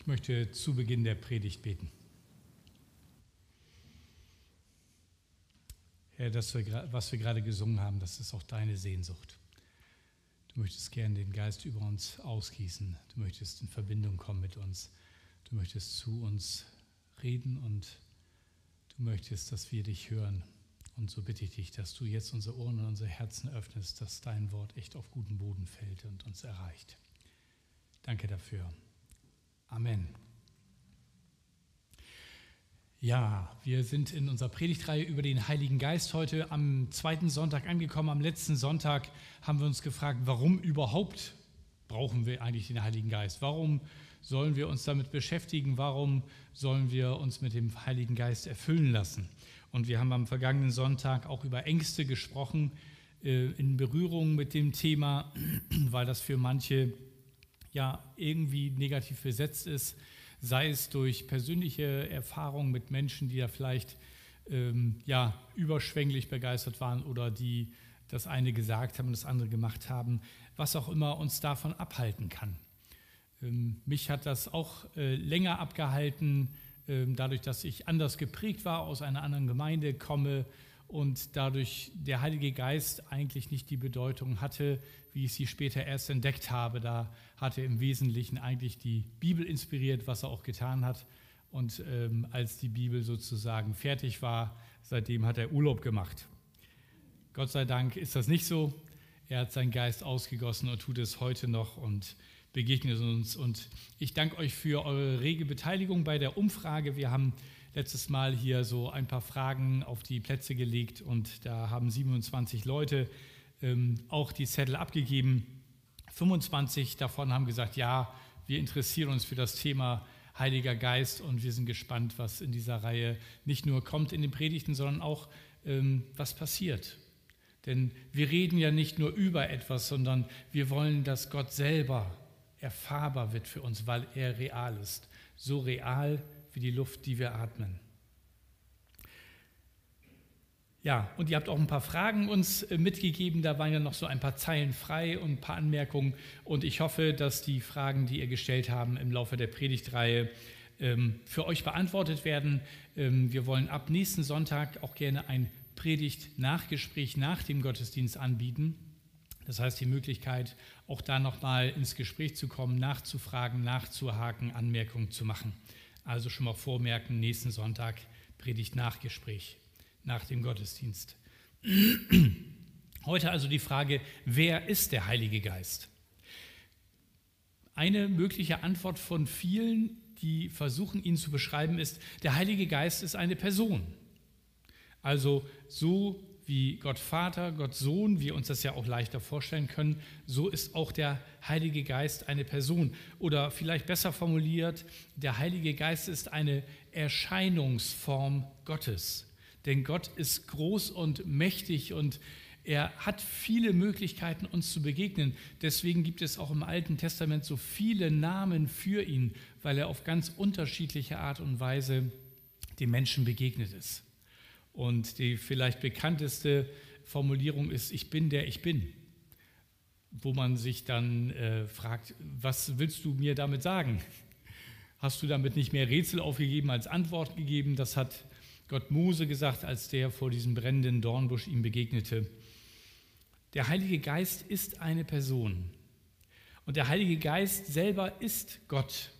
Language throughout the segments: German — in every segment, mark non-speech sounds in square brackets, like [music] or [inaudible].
Ich möchte zu Beginn der Predigt beten. Herr, das, was wir gerade gesungen haben, das ist auch deine Sehnsucht. Du möchtest gern den Geist über uns ausgießen. Du möchtest in Verbindung kommen mit uns. Du möchtest zu uns reden und du möchtest, dass wir dich hören. Und so bitte ich dich, dass du jetzt unsere Ohren und unsere Herzen öffnest, dass dein Wort echt auf guten Boden fällt und uns erreicht. Danke dafür. Amen. Ja, wir sind in unserer Predigtreihe über den Heiligen Geist heute am zweiten Sonntag angekommen. Am letzten Sonntag haben wir uns gefragt, warum überhaupt brauchen wir eigentlich den Heiligen Geist? Warum sollen wir uns damit beschäftigen? Warum sollen wir uns mit dem Heiligen Geist erfüllen lassen? Und wir haben am vergangenen Sonntag auch über Ängste gesprochen, äh, in Berührung mit dem Thema, [clears throat] weil das für manche ja irgendwie negativ besetzt ist, sei es durch persönliche Erfahrungen mit Menschen, die da vielleicht ähm, ja, überschwänglich begeistert waren oder die das eine gesagt haben und das andere gemacht haben, was auch immer uns davon abhalten kann. Ähm, mich hat das auch äh, länger abgehalten, äh, dadurch, dass ich anders geprägt war, aus einer anderen Gemeinde komme und dadurch der Heilige Geist eigentlich nicht die Bedeutung hatte, wie ich sie später erst entdeckt habe. Da hat er im Wesentlichen eigentlich die Bibel inspiriert, was er auch getan hat. Und ähm, als die Bibel sozusagen fertig war, seitdem hat er Urlaub gemacht. Gott sei Dank ist das nicht so. Er hat seinen Geist ausgegossen und tut es heute noch und begegnet uns. Und ich danke euch für eure rege Beteiligung bei der Umfrage. Wir haben letztes Mal hier so ein paar Fragen auf die Plätze gelegt und da haben 27 Leute ähm, auch die Zettel abgegeben. 25 davon haben gesagt, ja, wir interessieren uns für das Thema Heiliger Geist und wir sind gespannt, was in dieser Reihe nicht nur kommt in den Predigten, sondern auch, ähm, was passiert. Denn wir reden ja nicht nur über etwas, sondern wir wollen, dass Gott selber erfahrbar wird für uns, weil er real ist. So real wie die Luft, die wir atmen. Ja, und ihr habt auch ein paar Fragen uns äh, mitgegeben. Da waren ja noch so ein paar Zeilen frei und ein paar Anmerkungen. Und ich hoffe, dass die Fragen, die ihr gestellt habt im Laufe der Predigtreihe, ähm, für euch beantwortet werden. Ähm, wir wollen ab nächsten Sonntag auch gerne ein Predigt-Nachgespräch nach dem Gottesdienst anbieten. Das heißt, die Möglichkeit, auch da nochmal ins Gespräch zu kommen, nachzufragen, nachzuhaken, Anmerkungen zu machen. Also schon mal vormerken, nächsten Sonntag Predigt-Nachgespräch nach dem Gottesdienst. Heute also die Frage, wer ist der Heilige Geist? Eine mögliche Antwort von vielen, die versuchen, ihn zu beschreiben, ist, der Heilige Geist ist eine Person. Also so wie Gott Vater, Gott Sohn, wir uns das ja auch leichter vorstellen können, so ist auch der Heilige Geist eine Person. Oder vielleicht besser formuliert, der Heilige Geist ist eine Erscheinungsform Gottes. Denn Gott ist groß und mächtig und er hat viele Möglichkeiten, uns zu begegnen. Deswegen gibt es auch im Alten Testament so viele Namen für ihn, weil er auf ganz unterschiedliche Art und Weise den Menschen begegnet ist. Und die vielleicht bekannteste Formulierung ist, ich bin der ich bin, wo man sich dann äh, fragt, was willst du mir damit sagen? Hast du damit nicht mehr Rätsel aufgegeben als Antwort gegeben? Das hat Gott Mose gesagt, als der vor diesem brennenden Dornbusch ihm begegnete. Der Heilige Geist ist eine Person. Und der Heilige Geist selber ist Gott.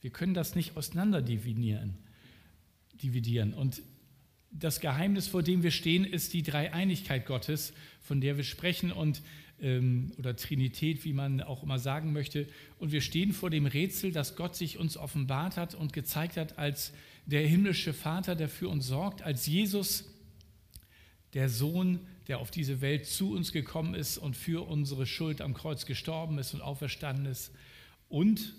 Wir können das nicht auseinander dividieren. Und das Geheimnis, vor dem wir stehen, ist die Dreieinigkeit Gottes, von der wir sprechen und ähm, oder Trinität, wie man auch immer sagen möchte. Und wir stehen vor dem Rätsel, dass Gott sich uns offenbart hat und gezeigt hat als der himmlische Vater, der für uns sorgt, als Jesus, der Sohn, der auf diese Welt zu uns gekommen ist und für unsere Schuld am Kreuz gestorben ist und auferstanden ist, und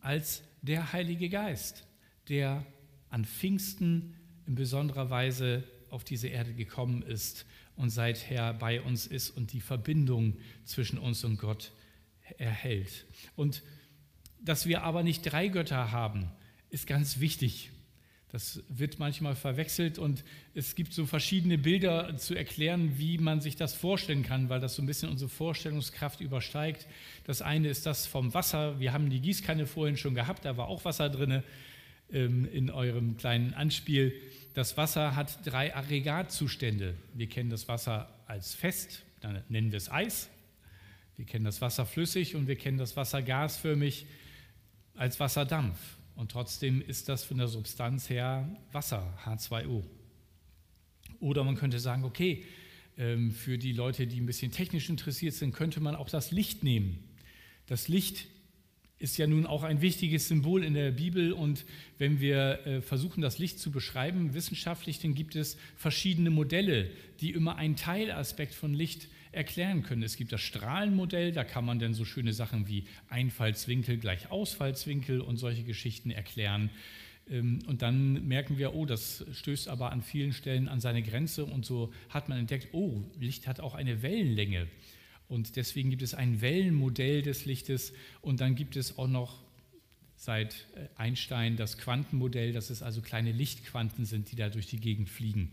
als der Heilige Geist, der an Pfingsten in besonderer Weise auf diese Erde gekommen ist und seither bei uns ist und die Verbindung zwischen uns und Gott erhält. Und dass wir aber nicht drei Götter haben, ist ganz wichtig. Das wird manchmal verwechselt und es gibt so verschiedene Bilder zu erklären, wie man sich das vorstellen kann, weil das so ein bisschen unsere Vorstellungskraft übersteigt. Das eine ist das vom Wasser. Wir haben die Gießkanne vorhin schon gehabt, da war auch Wasser drin in eurem kleinen Anspiel. Das Wasser hat drei Aggregatzustände. Wir kennen das Wasser als fest, dann nennen wir es Eis. Wir kennen das Wasser flüssig und wir kennen das Wasser gasförmig als Wasserdampf. Und trotzdem ist das von der Substanz her Wasser, H2O. Oder man könnte sagen, okay, ähm, für die Leute, die ein bisschen technisch interessiert sind, könnte man auch das Licht nehmen. Das Licht ist ja nun auch ein wichtiges Symbol in der Bibel und wenn wir äh, versuchen, das Licht zu beschreiben, wissenschaftlich, dann gibt es verschiedene Modelle, die immer einen Teilaspekt von Licht erklären können. Es gibt das Strahlenmodell, da kann man dann so schöne Sachen wie Einfallswinkel gleich Ausfallswinkel und solche Geschichten erklären. Ähm, und dann merken wir, oh, das stößt aber an vielen Stellen an seine Grenze und so hat man entdeckt, oh, Licht hat auch eine Wellenlänge. Und deswegen gibt es ein Wellenmodell des Lichtes und dann gibt es auch noch seit äh, Einstein das Quantenmodell, dass es also kleine Lichtquanten sind, die da durch die Gegend fliegen.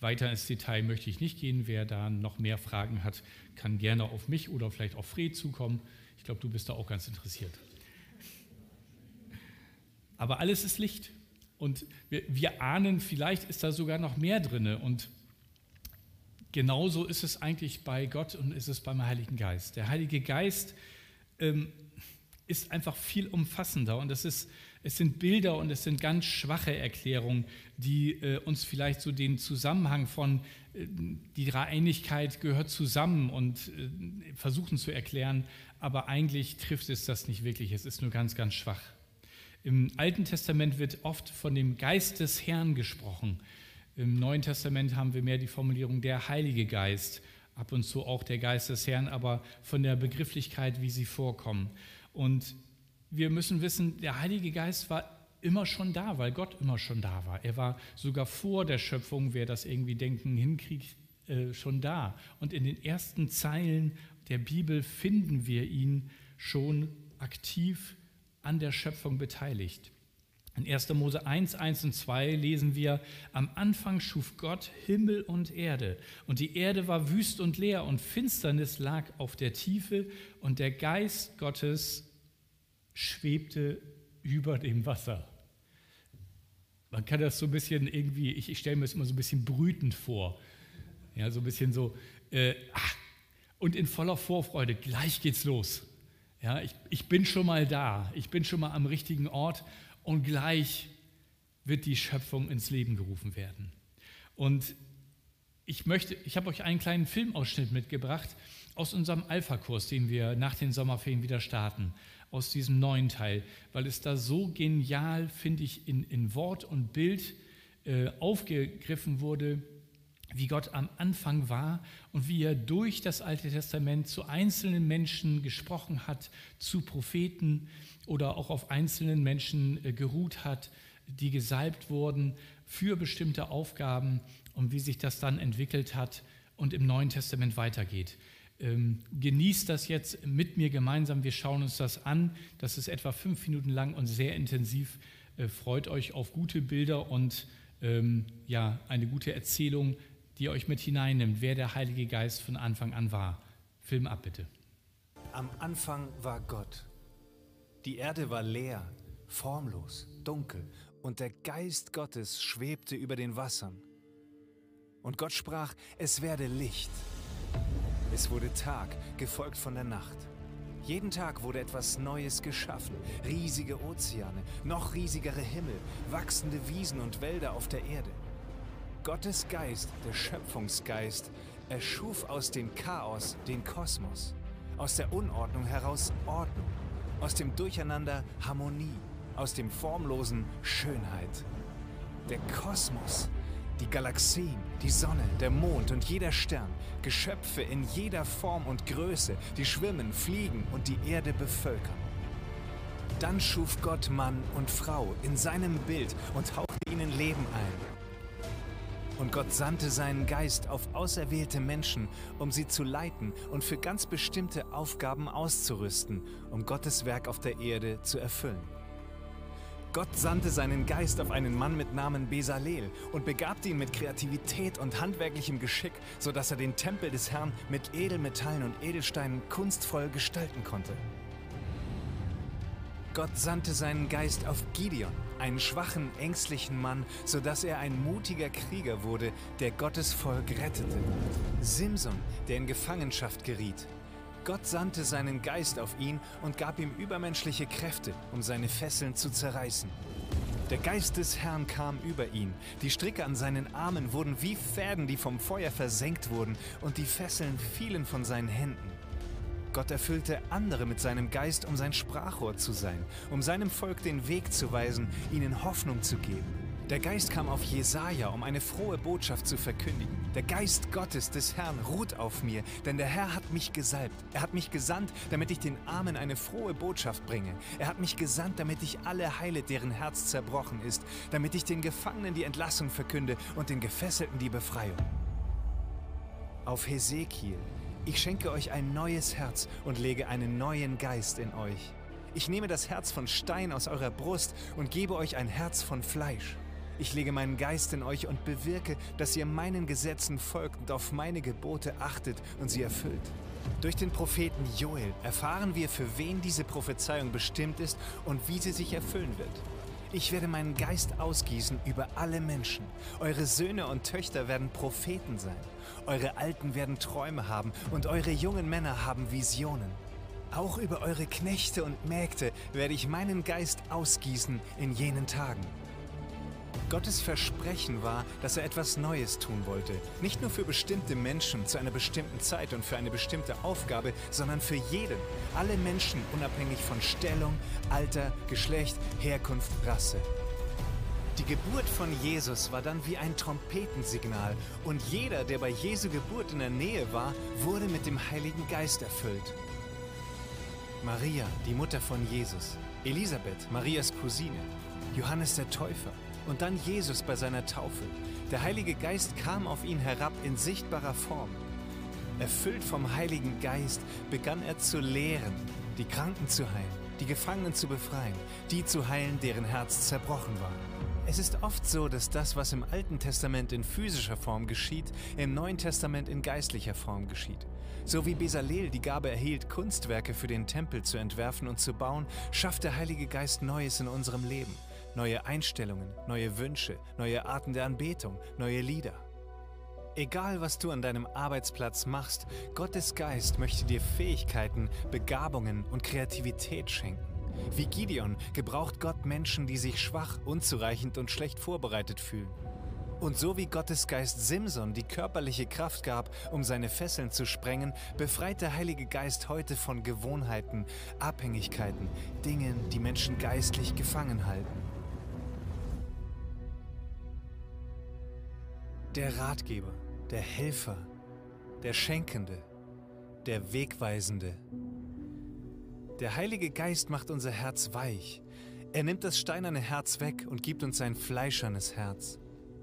Weiter ins Detail möchte ich nicht gehen. Wer da noch mehr Fragen hat, kann gerne auf mich oder vielleicht auf Fred zukommen. Ich glaube, du bist da auch ganz interessiert. Aber alles ist Licht. Und wir, wir ahnen, vielleicht ist da sogar noch mehr drin. Und genauso ist es eigentlich bei Gott und ist es beim Heiligen Geist. Der Heilige Geist ähm, ist einfach viel umfassender und es, ist, es sind Bilder und es sind ganz schwache Erklärungen, die äh, uns vielleicht so den Zusammenhang von äh, die Dreieinigkeit gehört zusammen und äh, versuchen zu erklären, aber eigentlich trifft es das nicht wirklich, es ist nur ganz, ganz schwach. Im Alten Testament wird oft von dem Geist des Herrn gesprochen. Im Neuen Testament haben wir mehr die Formulierung der Heilige Geist, ab und zu auch der Geist des Herrn, aber von der Begrifflichkeit, wie sie vorkommen. Und wir müssen wissen, der Heilige Geist war immer schon da, weil Gott immer schon da war. Er war sogar vor der Schöpfung, wer das irgendwie denken hinkriegt, äh, schon da. Und in den ersten Zeilen der Bibel finden wir ihn schon aktiv an der Schöpfung beteiligt. In 1. Mose 1, 1 und 2 lesen wir, am Anfang schuf Gott Himmel und Erde, und die Erde war wüst und leer, und Finsternis lag auf der Tiefe, und der Geist Gottes schwebte über dem Wasser. Man kann das so ein bisschen irgendwie, ich, ich stelle mir das immer so ein bisschen brütend vor. Ja, so ein bisschen so, äh, ach, und in voller Vorfreude, gleich geht's los. Ja, ich, ich bin schon mal da, ich bin schon mal am richtigen Ort und gleich wird die Schöpfung ins Leben gerufen werden. Und ich möchte, ich habe euch einen kleinen Filmausschnitt mitgebracht aus unserem Alpha-Kurs, den wir nach den Sommerferien wieder starten aus diesem neuen Teil, weil es da so genial, finde ich, in, in Wort und Bild äh, aufgegriffen wurde, wie Gott am Anfang war und wie er durch das Alte Testament zu einzelnen Menschen gesprochen hat, zu Propheten oder auch auf einzelnen Menschen äh, geruht hat, die gesalbt wurden für bestimmte Aufgaben und wie sich das dann entwickelt hat und im Neuen Testament weitergeht. Ähm, genießt das jetzt mit mir gemeinsam. Wir schauen uns das an. Das ist etwa fünf Minuten lang und sehr intensiv. Äh, freut euch auf gute Bilder und ähm, ja, eine gute Erzählung, die euch mit hineinnimmt, wer der Heilige Geist von Anfang an war. Film ab, bitte. Am Anfang war Gott. Die Erde war leer, formlos, dunkel, und der Geist Gottes schwebte über den Wassern. Und Gott sprach, es werde Licht. Es wurde Tag, gefolgt von der Nacht. Jeden Tag wurde etwas Neues geschaffen. Riesige Ozeane, noch riesigere Himmel, wachsende Wiesen und Wälder auf der Erde. Gottes Geist, der Schöpfungsgeist, erschuf aus dem Chaos den Kosmos. Aus der Unordnung heraus Ordnung. Aus dem Durcheinander Harmonie. Aus dem Formlosen Schönheit. Der Kosmos die Galaxien, die Sonne, der Mond und jeder Stern, Geschöpfe in jeder Form und Größe, die schwimmen, fliegen und die Erde bevölkern. Dann schuf Gott Mann und Frau in seinem Bild und hauchte ihnen Leben ein. Und Gott sandte seinen Geist auf auserwählte Menschen, um sie zu leiten und für ganz bestimmte Aufgaben auszurüsten, um Gottes Werk auf der Erde zu erfüllen. Gott sandte seinen Geist auf einen Mann mit Namen Besalel und begabte ihn mit Kreativität und handwerklichem Geschick, sodass er den Tempel des Herrn mit Edelmetallen und Edelsteinen kunstvoll gestalten konnte. Gott sandte seinen Geist auf Gideon, einen schwachen, ängstlichen Mann, sodass er ein mutiger Krieger wurde, der Gottes Volk rettete. Simson, der in Gefangenschaft geriet, Gott sandte seinen Geist auf ihn und gab ihm übermenschliche Kräfte, um seine Fesseln zu zerreißen. Der Geist des Herrn kam über ihn. Die Stricke an seinen Armen wurden wie Fäden, die vom Feuer versenkt wurden, und die Fesseln fielen von seinen Händen. Gott erfüllte andere mit seinem Geist, um sein Sprachrohr zu sein, um seinem Volk den Weg zu weisen, ihnen Hoffnung zu geben. Der Geist kam auf Jesaja, um eine frohe Botschaft zu verkündigen. Der Geist Gottes des Herrn ruht auf mir, denn der Herr hat mich gesalbt. Er hat mich gesandt, damit ich den Armen eine frohe Botschaft bringe. Er hat mich gesandt, damit ich alle heile, deren Herz zerbrochen ist, damit ich den Gefangenen die Entlassung verkünde und den Gefesselten die Befreiung. Auf Hesekiel, ich schenke euch ein neues Herz und lege einen neuen Geist in euch. Ich nehme das Herz von Stein aus eurer Brust und gebe euch ein Herz von Fleisch. Ich lege meinen Geist in euch und bewirke, dass ihr meinen Gesetzen folgt und auf meine Gebote achtet und sie erfüllt. Durch den Propheten Joel erfahren wir, für wen diese Prophezeiung bestimmt ist und wie sie sich erfüllen wird. Ich werde meinen Geist ausgießen über alle Menschen. Eure Söhne und Töchter werden Propheten sein. Eure Alten werden Träume haben und eure jungen Männer haben Visionen. Auch über eure Knechte und Mägde werde ich meinen Geist ausgießen in jenen Tagen. Gottes Versprechen war, dass er etwas Neues tun wollte. Nicht nur für bestimmte Menschen zu einer bestimmten Zeit und für eine bestimmte Aufgabe, sondern für jeden. Alle Menschen unabhängig von Stellung, Alter, Geschlecht, Herkunft, Rasse. Die Geburt von Jesus war dann wie ein Trompetensignal und jeder, der bei Jesu Geburt in der Nähe war, wurde mit dem Heiligen Geist erfüllt. Maria, die Mutter von Jesus, Elisabeth, Marias Cousine, Johannes der Täufer, und dann Jesus bei seiner Taufe. Der Heilige Geist kam auf ihn herab in sichtbarer Form. Erfüllt vom Heiligen Geist begann er zu lehren, die Kranken zu heilen, die Gefangenen zu befreien, die zu heilen, deren Herz zerbrochen war. Es ist oft so, dass das, was im Alten Testament in physischer Form geschieht, im Neuen Testament in geistlicher Form geschieht. So wie Besalel die Gabe erhielt, Kunstwerke für den Tempel zu entwerfen und zu bauen, schafft der Heilige Geist Neues in unserem Leben neue Einstellungen, neue Wünsche, neue Arten der Anbetung, neue Lieder. Egal, was du an deinem Arbeitsplatz machst, Gottes Geist möchte dir Fähigkeiten, Begabungen und Kreativität schenken. Wie Gideon gebraucht Gott Menschen, die sich schwach, unzureichend und schlecht vorbereitet fühlen. Und so wie Gottes Geist Simson die körperliche Kraft gab, um seine Fesseln zu sprengen, befreit der Heilige Geist heute von Gewohnheiten, Abhängigkeiten, Dingen, die Menschen geistlich gefangen halten. Der Ratgeber, der Helfer, der Schenkende, der Wegweisende. Der Heilige Geist macht unser Herz weich. Er nimmt das steinerne Herz weg und gibt uns ein fleischernes Herz.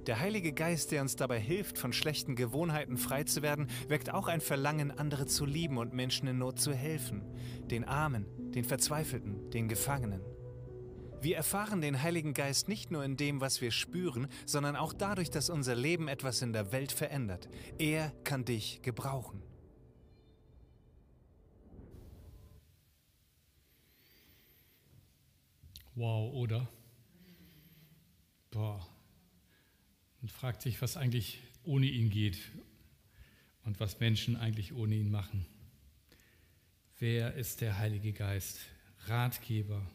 Der Heilige Geist, der uns dabei hilft, von schlechten Gewohnheiten frei zu werden, weckt auch ein Verlangen, andere zu lieben und Menschen in Not zu helfen. Den Armen, den Verzweifelten, den Gefangenen. Wir erfahren den Heiligen Geist nicht nur in dem, was wir spüren, sondern auch dadurch, dass unser Leben etwas in der Welt verändert. Er kann dich gebrauchen. Wow, oder? Boah. Man fragt sich, was eigentlich ohne ihn geht und was Menschen eigentlich ohne ihn machen. Wer ist der Heilige Geist? Ratgeber,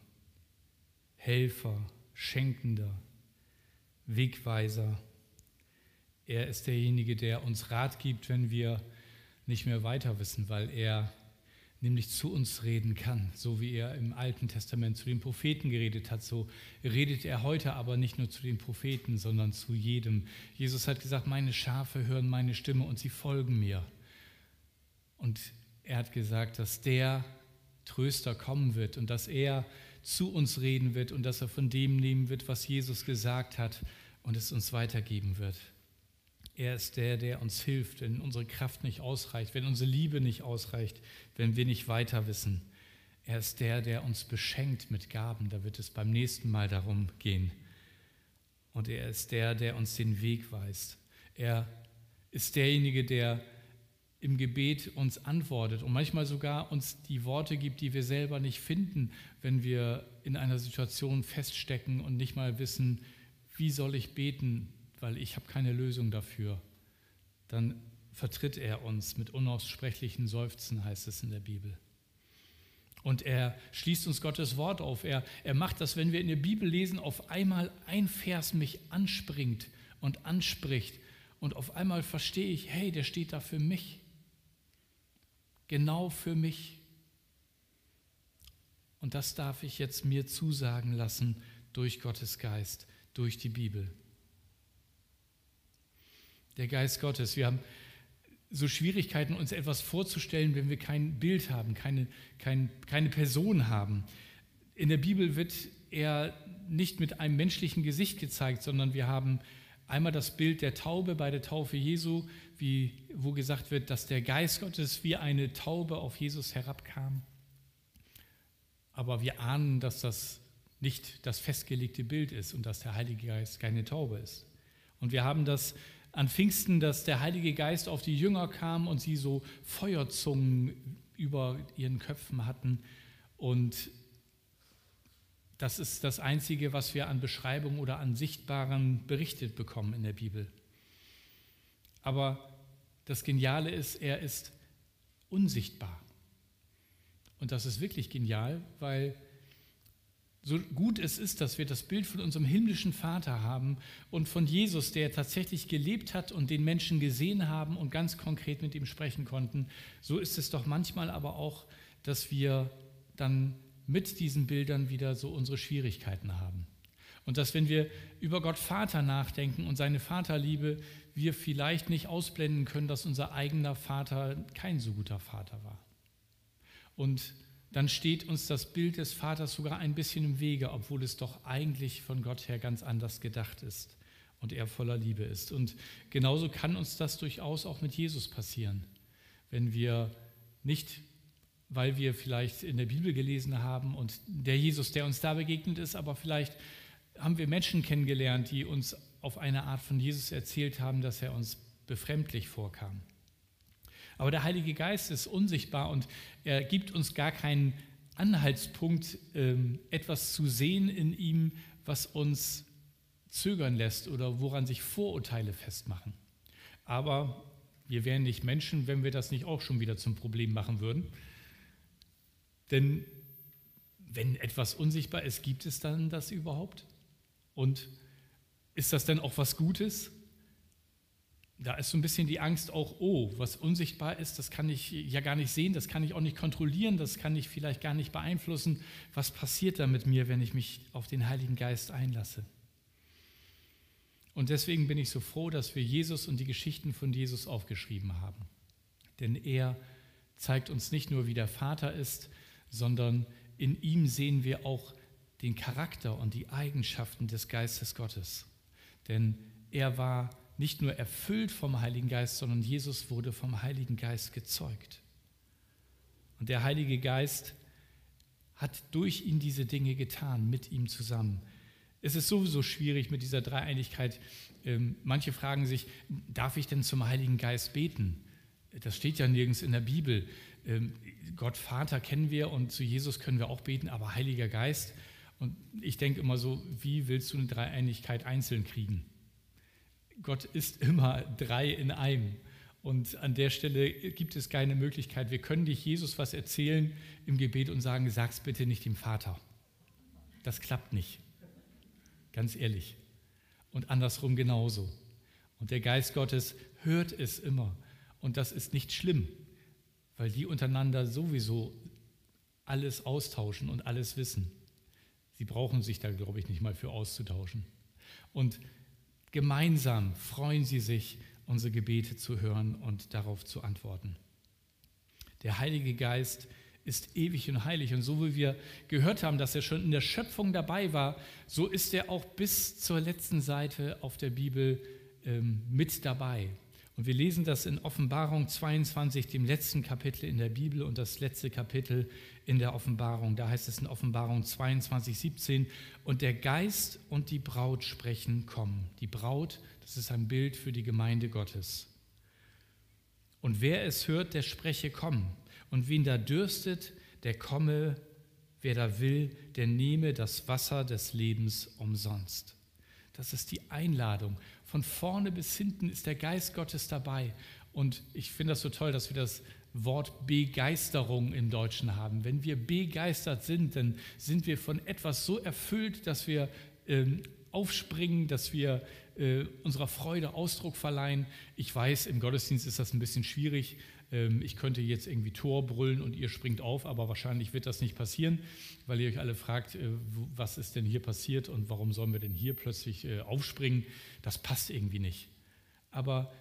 Helfer, Schenkender, Wegweiser. Er ist derjenige, der uns Rat gibt, wenn wir nicht mehr weiter wissen, weil er nämlich zu uns reden kann, so wie er im Alten Testament zu den Propheten geredet hat, so redet er heute aber nicht nur zu den Propheten, sondern zu jedem. Jesus hat gesagt, meine Schafe hören meine Stimme und sie folgen mir. Und er hat gesagt, dass der Tröster kommen wird und dass er zu uns reden wird und dass er von dem nehmen wird, was Jesus gesagt hat und es uns weitergeben wird. Er ist der, der uns hilft, wenn unsere Kraft nicht ausreicht, wenn unsere Liebe nicht ausreicht, wenn wir nicht weiter wissen. Er ist der, der uns beschenkt mit Gaben. Da wird es beim nächsten Mal darum gehen. Und er ist der, der uns den Weg weist. Er ist derjenige, der im Gebet uns antwortet und manchmal sogar uns die Worte gibt, die wir selber nicht finden, wenn wir in einer Situation feststecken und nicht mal wissen, wie soll ich beten, weil ich habe keine Lösung dafür. Dann vertritt er uns mit unaussprechlichen Seufzen, heißt es in der Bibel. Und er schließt uns Gottes Wort auf. Er, er macht das, wenn wir in der Bibel lesen, auf einmal ein Vers mich anspringt und anspricht. Und auf einmal verstehe ich, hey, der steht da für mich genau für mich. Und das darf ich jetzt mir zusagen lassen durch Gottes Geist, durch die Bibel. Der Geist Gottes. Wir haben so Schwierigkeiten, uns etwas vorzustellen, wenn wir kein Bild haben, keine, kein, keine Person haben. In der Bibel wird er nicht mit einem menschlichen Gesicht gezeigt, sondern wir haben einmal das Bild der Taube bei der Taufe Jesu, wie, wo gesagt wird, dass der Geist Gottes wie eine Taube auf Jesus herabkam. Aber wir ahnen, dass das nicht das festgelegte Bild ist und dass der Heilige Geist keine Taube ist. Und wir haben das an Pfingsten, dass der Heilige Geist auf die Jünger kam und sie so Feuerzungen über ihren Köpfen hatten. Und das ist das Einzige, was wir an Beschreibung oder an Sichtbaren berichtet bekommen in der Bibel. Aber das Geniale ist, er ist unsichtbar. Und das ist wirklich genial, weil so gut es ist, dass wir das Bild von unserem himmlischen Vater haben und von Jesus, der tatsächlich gelebt hat und den Menschen gesehen haben und ganz konkret mit ihm sprechen konnten, so ist es doch manchmal aber auch, dass wir dann mit diesen Bildern wieder so unsere Schwierigkeiten haben. Und dass wenn wir über Gott Vater nachdenken und seine Vaterliebe, wir vielleicht nicht ausblenden können, dass unser eigener Vater kein so guter Vater war. Und dann steht uns das Bild des Vaters sogar ein bisschen im Wege, obwohl es doch eigentlich von Gott her ganz anders gedacht ist und er voller Liebe ist. Und genauso kann uns das durchaus auch mit Jesus passieren, wenn wir nicht, weil wir vielleicht in der Bibel gelesen haben und der Jesus, der uns da begegnet ist, aber vielleicht haben wir Menschen kennengelernt, die uns auf eine Art von Jesus erzählt haben, dass er uns befremdlich vorkam. Aber der Heilige Geist ist unsichtbar und er gibt uns gar keinen Anhaltspunkt, ähm, etwas zu sehen in ihm, was uns zögern lässt oder woran sich Vorurteile festmachen. Aber wir wären nicht Menschen, wenn wir das nicht auch schon wieder zum Problem machen würden. Denn wenn etwas unsichtbar ist, gibt es dann das überhaupt? Und ist das denn auch was Gutes? Da ist so ein bisschen die Angst auch, oh, was unsichtbar ist, das kann ich ja gar nicht sehen, das kann ich auch nicht kontrollieren, das kann ich vielleicht gar nicht beeinflussen. Was passiert da mit mir, wenn ich mich auf den Heiligen Geist einlasse? Und deswegen bin ich so froh, dass wir Jesus und die Geschichten von Jesus aufgeschrieben haben. Denn er zeigt uns nicht nur, wie der Vater ist, sondern in ihm sehen wir auch den Charakter und die Eigenschaften des Geistes Gottes. Denn er war nicht nur erfüllt vom Heiligen Geist, sondern Jesus wurde vom Heiligen Geist gezeugt. Und der Heilige Geist hat durch ihn diese Dinge getan, mit ihm zusammen. Es ist sowieso schwierig mit dieser Dreieinigkeit. Ähm, manche fragen sich, darf ich denn zum Heiligen Geist beten? Das steht ja nirgends in der Bibel. Gott Vater kennen wir und zu Jesus können wir auch beten, aber Heiliger Geist, und ich denke immer so, wie willst du eine Dreieinigkeit einzeln kriegen? Gott ist immer drei in einem. Und an der Stelle gibt es keine Möglichkeit. Wir können dich Jesus was erzählen im Gebet und sagen, sag's bitte nicht dem Vater. Das klappt nicht. Ganz ehrlich. Und andersrum genauso. Und der Geist Gottes hört es immer. Und das ist nicht schlimm, weil die untereinander sowieso alles austauschen und alles wissen. Sie brauchen sich da, glaube ich, nicht mal für auszutauschen. Und gemeinsam freuen sie sich, unsere Gebete zu hören und darauf zu antworten. Der Heilige Geist ist ewig und heilig. Und so wie wir gehört haben, dass er schon in der Schöpfung dabei war, so ist er auch bis zur letzten Seite auf der Bibel ähm, mit dabei. Und wir lesen das in Offenbarung 22, dem letzten Kapitel in der Bibel und das letzte Kapitel in der Offenbarung. Da heißt es in Offenbarung 22, 17, und der Geist und die Braut sprechen, kommen. Die Braut, das ist ein Bild für die Gemeinde Gottes. Und wer es hört, der spreche, komm. Und wen da dürstet, der komme. Wer da will, der nehme das Wasser des Lebens umsonst. Das ist die Einladung. Von vorne bis hinten ist der Geist Gottes dabei. Und ich finde das so toll, dass wir das Wort Begeisterung im Deutschen haben. Wenn wir begeistert sind, dann sind wir von etwas so erfüllt, dass wir ähm, aufspringen, dass wir äh, unserer Freude Ausdruck verleihen. Ich weiß, im Gottesdienst ist das ein bisschen schwierig, ich könnte jetzt irgendwie Tor brüllen und ihr springt auf, aber wahrscheinlich wird das nicht passieren, weil ihr euch alle fragt, äh, was ist denn hier passiert und warum sollen wir denn hier plötzlich äh, aufspringen? Das passt irgendwie nicht. Aber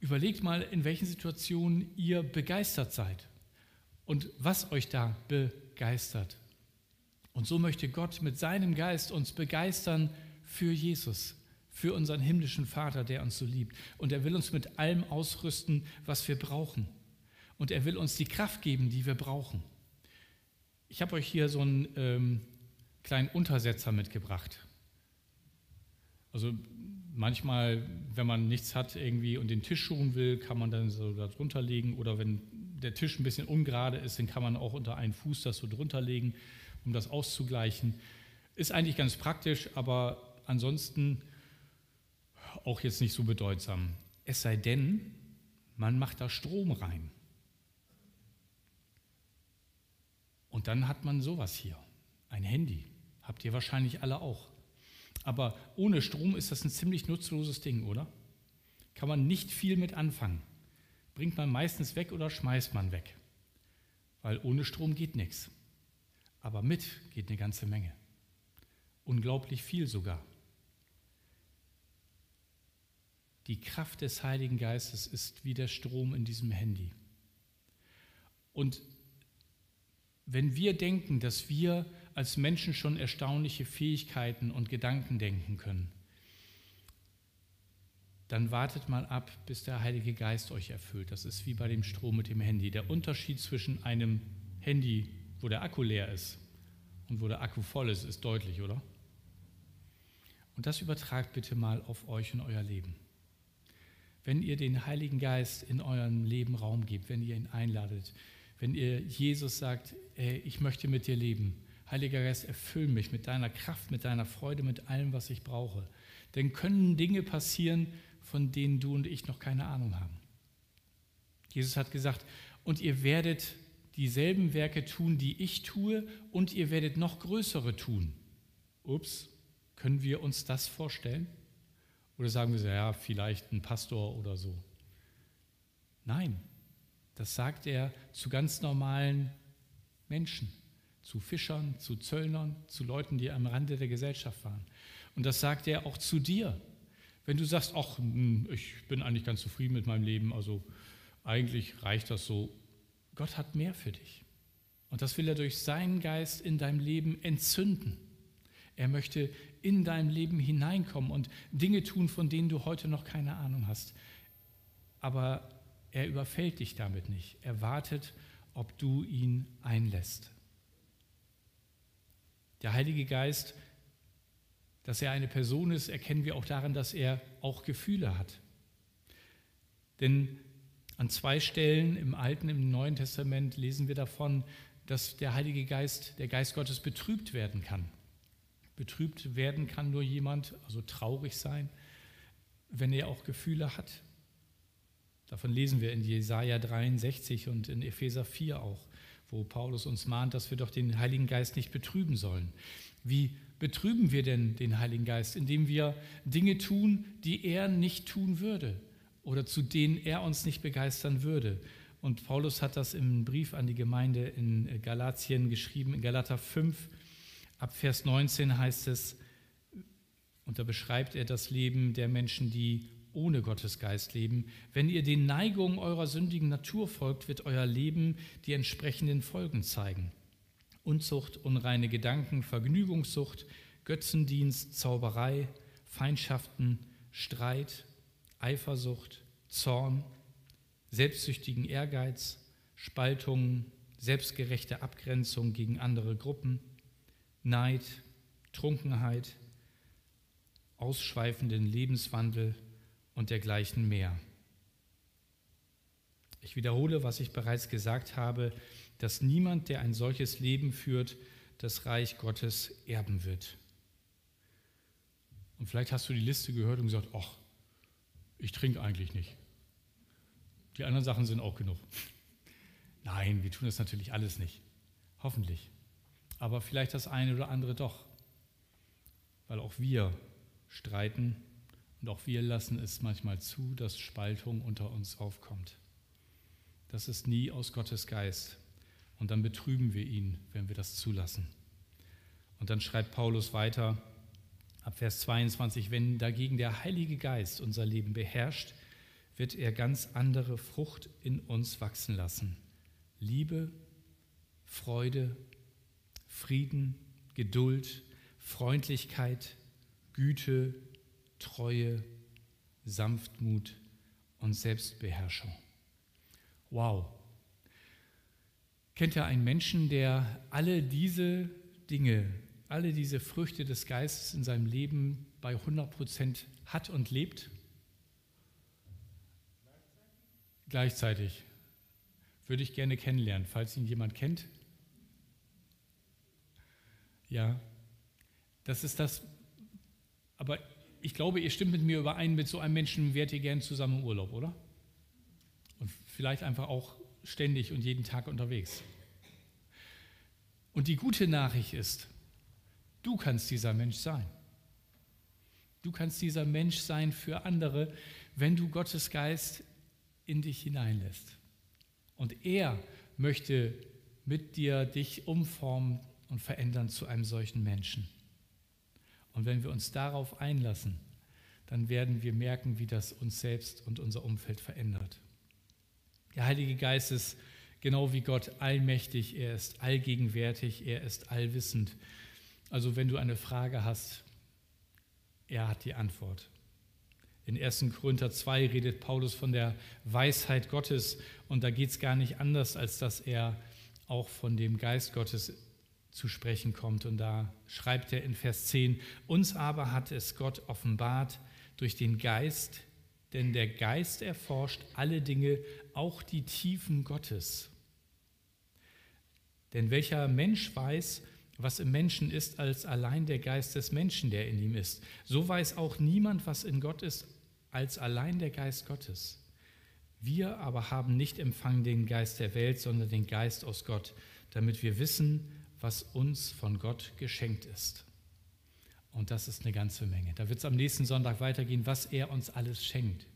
überlegt mal, in welchen Situationen ihr begeistert seid und was euch da begeistert. Und so möchte Gott mit seinem Geist uns begeistern für Jesus für unseren himmlischen Vater, der uns so liebt. Und er will uns mit allem ausrüsten, was wir brauchen. Und er will uns die Kraft geben, die wir brauchen. Ich habe euch hier so einen ähm, kleinen Untersetzer mitgebracht. Also manchmal, wenn man nichts hat irgendwie und den Tisch schuhen will, kann man dann so da drunter legen. Oder wenn der Tisch ein bisschen ungerade ist, dann kann man auch unter einen Fuß das so drunter legen, um das auszugleichen. Ist eigentlich ganz praktisch, aber ansonsten auch jetzt nicht so bedeutsam. Es sei denn, man macht da Strom rein. Und dann hat man sowas hier, ein Handy. Habt ihr wahrscheinlich alle auch. Aber ohne Strom ist das ein ziemlich nutzloses Ding, oder? Kann man nicht viel mit anfangen. Bringt man meistens weg oder schmeißt man weg. Weil ohne Strom geht nichts. Aber mit geht eine ganze Menge. Unglaublich viel sogar. Die Kraft des Heiligen Geistes ist wie der Strom in diesem Handy. Und wenn wir denken, dass wir als Menschen schon erstaunliche Fähigkeiten und Gedanken denken können, dann wartet mal ab, bis der Heilige Geist euch erfüllt. Das ist wie bei dem Strom mit dem Handy. Der Unterschied zwischen einem Handy, wo der Akku leer ist, und wo der Akku voll ist, ist deutlich, oder? Und das übertragt bitte mal auf euch und euer Leben wenn ihr den Heiligen Geist in eurem Leben Raum gebt, wenn ihr ihn einladet, wenn ihr Jesus sagt, ey, ich möchte mit dir leben. Heiliger Geist, erfüll mich mit deiner Kraft, mit deiner Freude, mit allem, was ich brauche. Dann können Dinge passieren, von denen du und ich noch keine Ahnung haben. Jesus hat gesagt, und ihr werdet dieselben Werke tun, die ich tue, und ihr werdet noch größere tun. Ups, können wir uns das vorstellen? Oder sagen wir so, ja, vielleicht ein Pastor oder so. Nein, das sagt er zu ganz normalen Menschen, zu Fischern, zu Zöllnern, zu Leuten, die am Rande der Gesellschaft waren. Und das sagt er auch zu dir. Wenn du sagst, ach, hm, ich bin eigentlich ganz zufrieden mit meinem Leben, also eigentlich reicht das so. Gott hat mehr für dich. Und das will er durch seinen Geist in deinem Leben entzünden. Er möchte in dein Leben hineinkommen und Dinge tun, von denen du heute noch keine Ahnung hast. Aber er überfällt dich damit nicht. Er wartet, ob du ihn einlässt. Der Heilige Geist, dass er eine Person ist, erkennen wir auch daran, dass er auch Gefühle hat. Denn an zwei Stellen im Alten, im Neuen Testament lesen wir davon, dass der Heilige Geist, der Geist Gottes betrübt werden kann. Betrübt werden kann nur jemand, also traurig sein, wenn er auch Gefühle hat. Davon lesen wir in Jesaja 63 und in Epheser 4 auch, wo Paulus uns mahnt, dass wir doch den Heiligen Geist nicht betrüben sollen. Wie betrüben wir denn den Heiligen Geist? Indem wir Dinge tun, die er nicht tun würde oder zu denen er uns nicht begeistern würde. Und Paulus hat das im Brief an die Gemeinde in Galatien geschrieben, in Galater 5, Ab Vers 19 heißt es, und da beschreibt er das Leben der Menschen, die ohne Gottes Geist leben. Wenn ihr den Neigungen eurer sündigen Natur folgt, wird euer Leben die entsprechenden Folgen zeigen. Unzucht, unreine Gedanken, Vergnügungssucht, Götzendienst, Zauberei, Feindschaften, Streit, Eifersucht, Zorn, selbstsüchtigen Ehrgeiz, Spaltungen, selbstgerechte Abgrenzung gegen andere Gruppen, Neid, Trunkenheit, ausschweifenden Lebenswandel und dergleichen mehr. Ich wiederhole, was ich bereits gesagt habe, dass niemand, der ein solches Leben führt, das Reich Gottes erben wird. Und vielleicht hast du die Liste gehört und gesagt, ach, ich trinke eigentlich nicht. Die anderen Sachen sind auch genug. [laughs] Nein, wir tun das natürlich alles nicht. Hoffentlich. Aber vielleicht das eine oder andere doch. Weil auch wir streiten und auch wir lassen es manchmal zu, dass Spaltung unter uns aufkommt. Das ist nie aus Gottes Geist. Und dann betrüben wir ihn, wenn wir das zulassen. Und dann schreibt Paulus weiter ab Vers 22, wenn dagegen der Heilige Geist unser Leben beherrscht, wird er ganz andere Frucht in uns wachsen lassen. Liebe, Freude, Frieden, Geduld, Freundlichkeit, Güte, Treue, Sanftmut und Selbstbeherrschung. Wow. Kennt ihr einen Menschen, der alle diese Dinge, alle diese Früchte des Geistes in seinem Leben bei 100 Prozent hat und lebt? Gleichzeitig. Würde ich gerne kennenlernen, falls ihn jemand kennt. Ja, das ist das. Aber ich glaube, ihr stimmt mit mir überein, mit so einem Menschen wärt ihr gern zusammen im Urlaub, oder? Und vielleicht einfach auch ständig und jeden Tag unterwegs. Und die gute Nachricht ist, du kannst dieser Mensch sein. Du kannst dieser Mensch sein für andere, wenn du Gottes Geist in dich hineinlässt. Und er möchte mit dir dich umformen und verändern zu einem solchen Menschen. Und wenn wir uns darauf einlassen, dann werden wir merken, wie das uns selbst und unser Umfeld verändert. Der Heilige Geist ist genau wie Gott allmächtig, er ist allgegenwärtig, er ist allwissend. Also wenn du eine Frage hast, er hat die Antwort. In 1. Korinther 2 redet Paulus von der Weisheit Gottes und da geht es gar nicht anders, als dass er auch von dem Geist Gottes zu sprechen kommt. Und da schreibt er in Vers 10, uns aber hat es Gott offenbart durch den Geist, denn der Geist erforscht alle Dinge, auch die Tiefen Gottes. Denn welcher Mensch weiß, was im Menschen ist, als allein der Geist des Menschen, der in ihm ist. So weiß auch niemand, was in Gott ist, als allein der Geist Gottes. Wir aber haben nicht empfangen den Geist der Welt, sondern den Geist aus Gott, damit wir wissen, was uns von Gott geschenkt ist. Und das ist eine ganze Menge. Da wird es am nächsten Sonntag weitergehen, was er uns alles schenkt.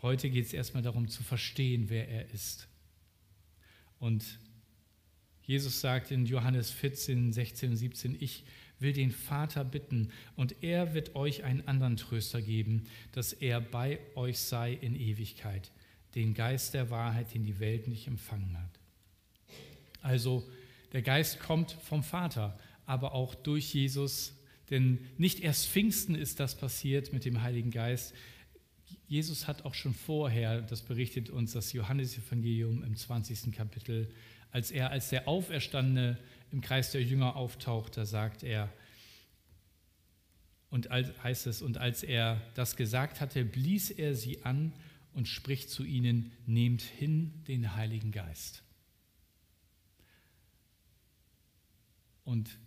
Heute geht es erstmal darum zu verstehen, wer er ist. Und Jesus sagt in Johannes 14, 16 und 17, ich will den Vater bitten und er wird euch einen anderen Tröster geben, dass er bei euch sei in Ewigkeit, den Geist der Wahrheit, den die Welt nicht empfangen hat. Also der Geist kommt vom Vater, aber auch durch Jesus, denn nicht erst Pfingsten ist das passiert mit dem Heiligen Geist. Jesus hat auch schon vorher, das berichtet uns das Johannesevangelium im 20. Kapitel, als er als der Auferstandene im Kreis der Jünger auftaucht, da sagt er, und als, heißt es, und als er das gesagt hatte, blies er sie an und spricht zu ihnen, nehmt hin den Heiligen Geist. Und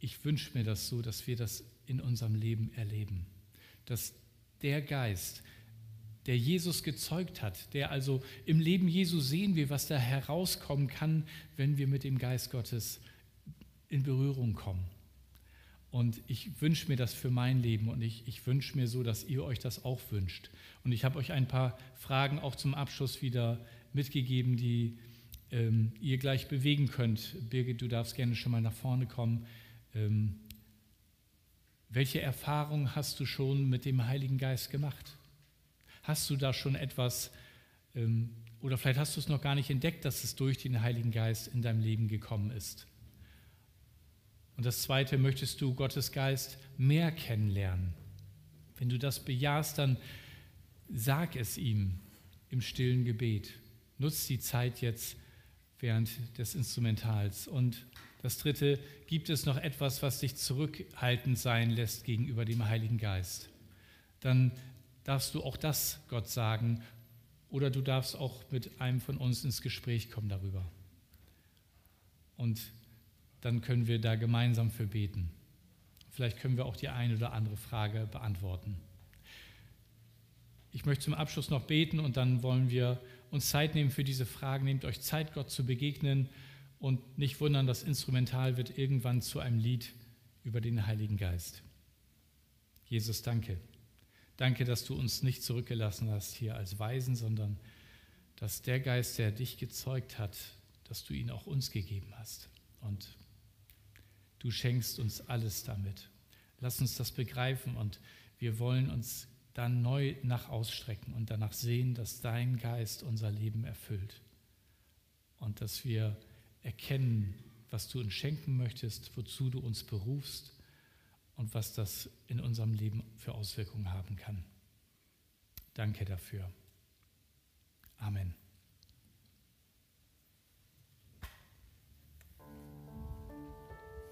ich wünsche mir das so, dass wir das in unserem Leben erleben. Dass der Geist, der Jesus gezeugt hat, der also im Leben Jesu sehen wir, was da herauskommen kann, wenn wir mit dem Geist Gottes in Berührung kommen. Und ich wünsche mir das für mein Leben und ich, ich wünsche mir so, dass ihr euch das auch wünscht. Und ich habe euch ein paar Fragen auch zum Abschluss wieder mitgegeben, die ähm, ihr gleich bewegen könnt. Birgit, du darfst gerne schon mal nach vorne kommen. Ähm, welche Erfahrung hast du schon mit dem Heiligen Geist gemacht? Hast du da schon etwas, ähm, oder vielleicht hast du es noch gar nicht entdeckt, dass es durch den Heiligen Geist in deinem Leben gekommen ist? Und das Zweite, möchtest du Gottes Geist mehr kennenlernen? Wenn du das bejahst, dann sag es ihm im stillen Gebet. Nutz die Zeit jetzt während des Instrumentals. Und das Dritte, gibt es noch etwas, was dich zurückhaltend sein lässt gegenüber dem Heiligen Geist? Dann darfst du auch das Gott sagen oder du darfst auch mit einem von uns ins Gespräch kommen darüber. Und dann können wir da gemeinsam für beten. Vielleicht können wir auch die eine oder andere Frage beantworten. Ich möchte zum Abschluss noch beten und dann wollen wir uns Zeit nehmen für diese Fragen. Nehmt euch Zeit, Gott zu begegnen und nicht wundern, das Instrumental wird irgendwann zu einem Lied über den Heiligen Geist. Jesus, danke. Danke, dass du uns nicht zurückgelassen hast hier als Weisen, sondern dass der Geist, der dich gezeugt hat, dass du ihn auch uns gegeben hast. Und du schenkst uns alles damit. Lass uns das begreifen und wir wollen uns dann neu nach ausstrecken und danach sehen, dass dein Geist unser Leben erfüllt und dass wir erkennen, was du uns schenken möchtest, wozu du uns berufst und was das in unserem Leben für Auswirkungen haben kann. Danke dafür. Amen.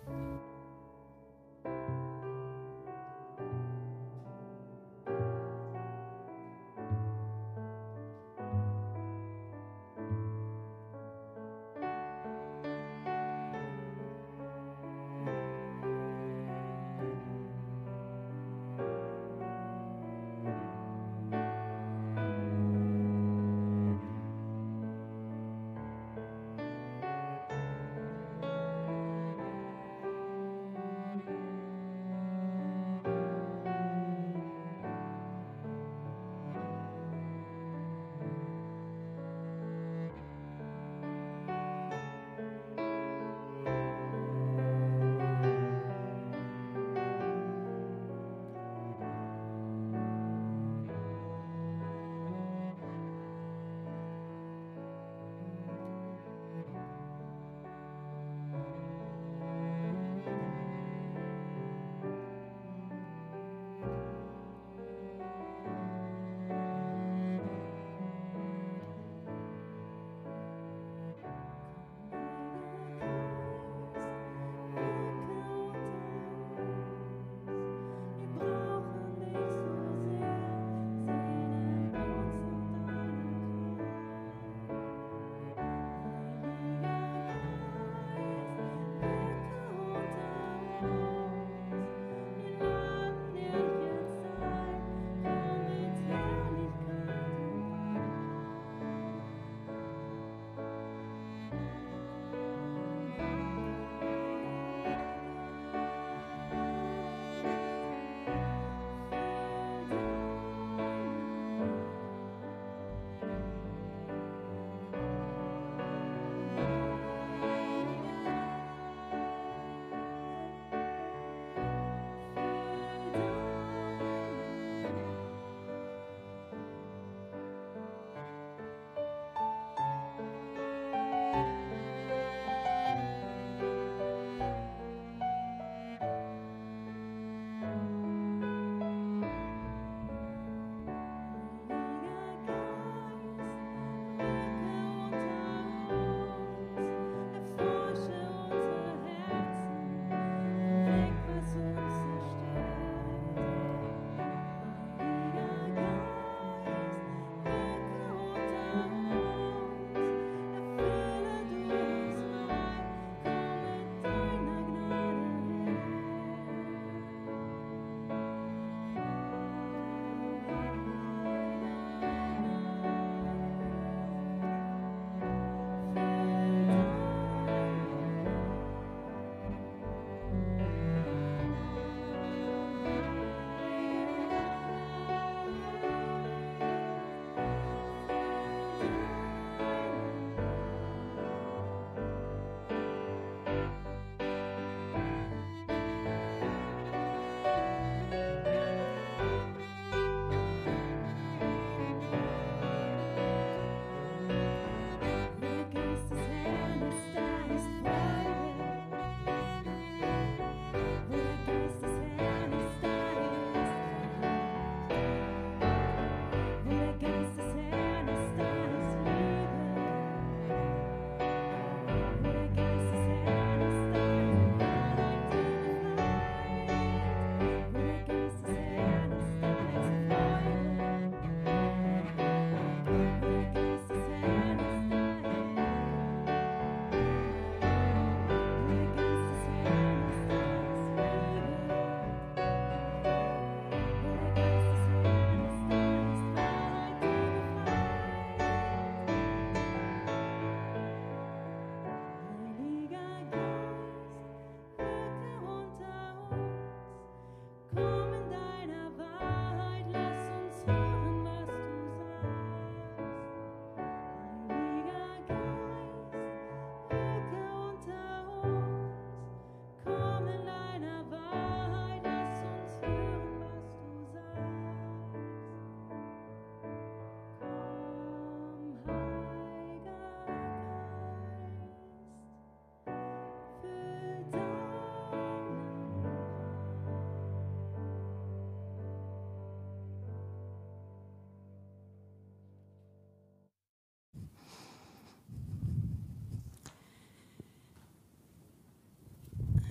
Musik